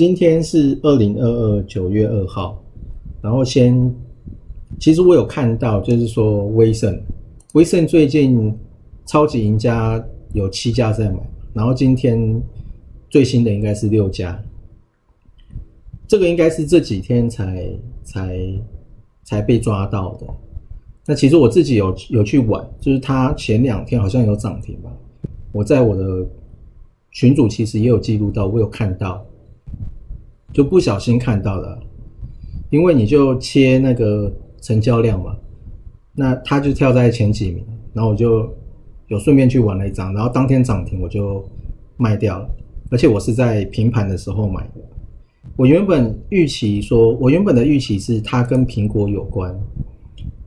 今天是二零二二九月二号，然后先，其实我有看到，就是说威盛，威盛最近超级赢家有七家在买，然后今天最新的应该是六家，这个应该是这几天才才才被抓到的。那其实我自己有有去玩，就是它前两天好像有涨停吧，我在我的群组其实也有记录到，我有看到。就不小心看到了，因为你就切那个成交量嘛，那它就跳在前几名，然后我就有顺便去玩了一张，然后当天涨停我就卖掉了，而且我是在平盘的时候买的。我原本预期说，我原本的预期是它跟苹果有关，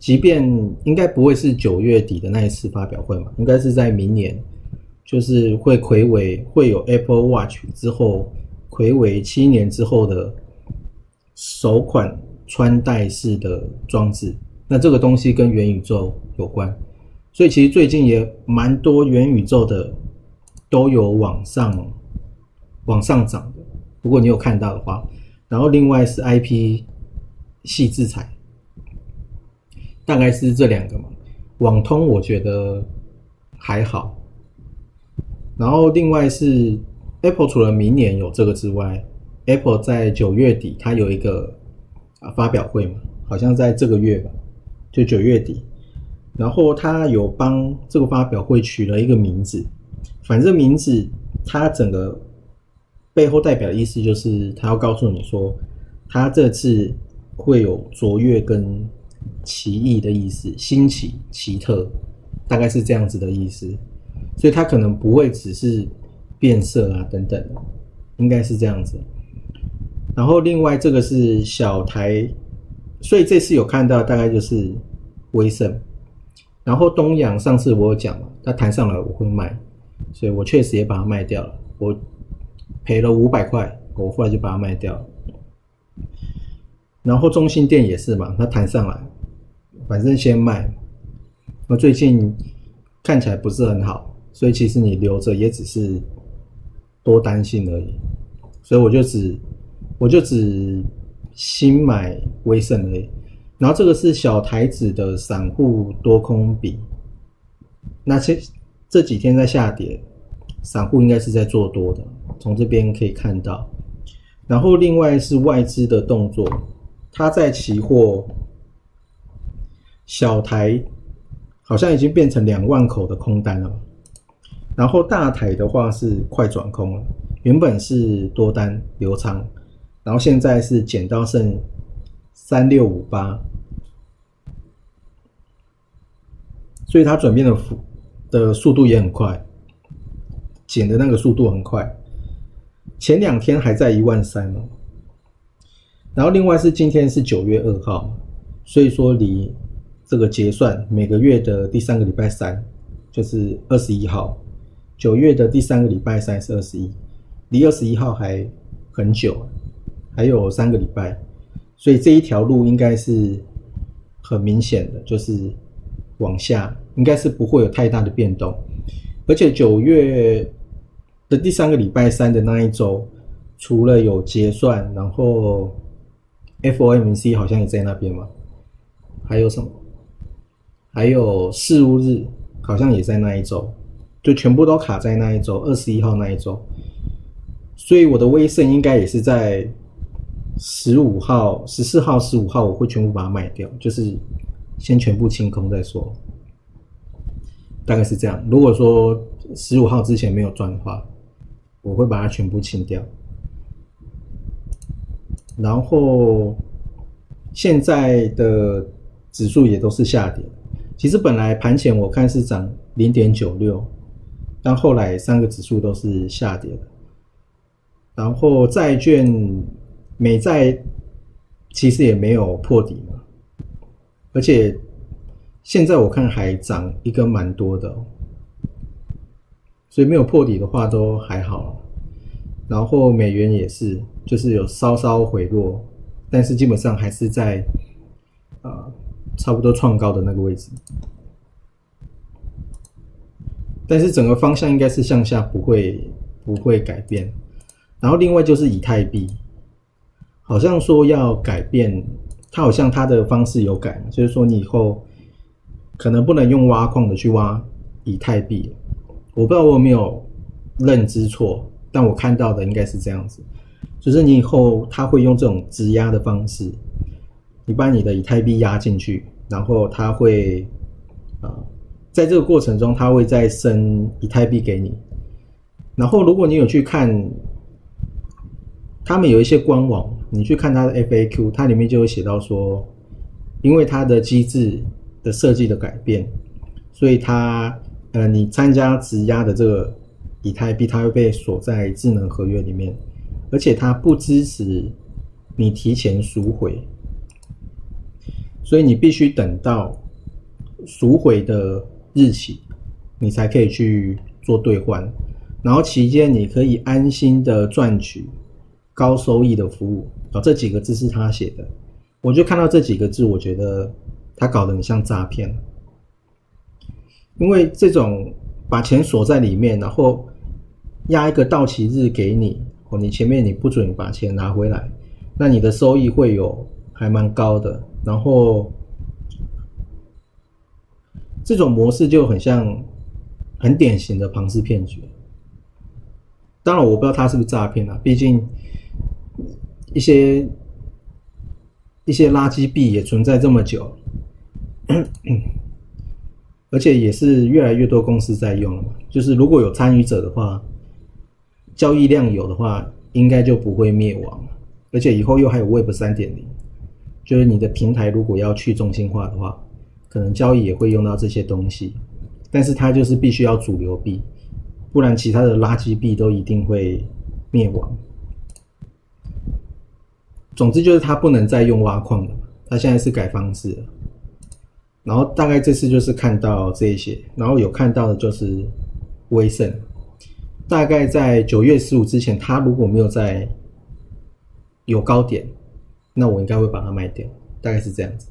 即便应该不会是九月底的那一次发表会嘛，应该是在明年，就是会魁伟会有 Apple Watch 之后。魁伟七年之后的首款穿戴式的装置，那这个东西跟元宇宙有关，所以其实最近也蛮多元宇宙的都有往上往上涨的。如果你有看到的话，然后另外是 IP 系制裁，大概是这两个嘛。网通我觉得还好，然后另外是。Apple 除了明年有这个之外，Apple 在九月底它有一个啊发表会嘛，好像在这个月吧，就九月底，然后它有帮这个发表会取了一个名字，反正名字它整个背后代表的意思就是它要告诉你说，它这次会有卓越跟奇异的意思，新奇奇特，大概是这样子的意思，所以它可能不会只是。变色啊，等等，应该是这样子。然后另外这个是小台，所以这次有看到大概就是威盛。然后东阳上次我有讲嘛，它弹上来我会卖，所以我确实也把它卖掉了。我赔了五百块，我后来就把它卖掉。然后中心店也是嘛，它弹上来，反正先卖。那最近看起来不是很好，所以其实你留着也只是。多担心而已，所以我就只我就只新买威盛而已。然后这个是小台子的散户多空比，那这这几天在下跌，散户应该是在做多的，从这边可以看到。然后另外是外资的动作，它在期货小台好像已经变成两万口的空单了。然后大台的话是快转空了，原本是多单流仓，然后现在是减到剩三六五八，所以它转变的幅的速度也很快，减的那个速度很快，前两天还在一万三哦，然后另外是今天是九月二号，所以说离这个结算每个月的第三个礼拜三就是二十一号。九月的第三个礼拜三是二十一，离二十一号还很久，还有三个礼拜，所以这一条路应该是很明显的，就是往下，应该是不会有太大的变动。而且九月的第三个礼拜三的那一周，除了有结算，然后 FOMC 好像也在那边嘛，还有什么？还有事务日好像也在那一周。就全部都卡在那一周，二十一号那一周，所以我的威盛应该也是在十五号、十四号、十五号，我会全部把它卖掉，就是先全部清空再说，大概是这样。如果说十五号之前没有赚的话，我会把它全部清掉。然后现在的指数也都是下跌，其实本来盘前我看是涨零点九六。但后来三个指数都是下跌的，然后债券美债其实也没有破底嘛，而且现在我看还涨一个蛮多的，所以没有破底的话都还好。然后美元也是，就是有稍稍回落，但是基本上还是在啊差不多创高的那个位置。但是整个方向应该是向下，不会不会改变。然后另外就是以太币，好像说要改变，它好像它的方式有改，就是说你以后可能不能用挖矿的去挖以太币。我不知道我有没有认知错。但我看到的应该是这样子，就是你以后他会用这种质押的方式，你把你的以太币压进去，然后他会啊，在这个过程中他会再生以太币给你，然后如果你有去看，他们有一些官网，你去看它的 FAQ，它里面就会写到说，因为它的机制的设计的改变，所以它呃，你参加质押的这个。以太币它会被锁在智能合约里面，而且它不支持你提前赎回，所以你必须等到赎回的日期，你才可以去做兑换。然后期间你可以安心的赚取高收益的服务。啊，这几个字是他写的，我就看到这几个字，我觉得他搞得很像诈骗，因为这种把钱锁在里面，然后。压一个到期日给你，哦，你前面你不准把钱拿回来，那你的收益会有还蛮高的。然后这种模式就很像很典型的庞氏骗局。当然我不知道他是不是诈骗啊，毕竟一些一些垃圾币也存在这么久，而且也是越来越多公司在用了嘛。就是如果有参与者的话。交易量有的话，应该就不会灭亡，而且以后又还有 Web 三点零，就是你的平台如果要去中心化的话，可能交易也会用到这些东西，但是它就是必须要主流币，不然其他的垃圾币都一定会灭亡。总之就是它不能再用挖矿了，它现在是改方式了。然后大概这次就是看到这些，然后有看到的就是威盛。大概在九月十五之前，它如果没有在有高点，那我应该会把它卖掉，大概是这样子。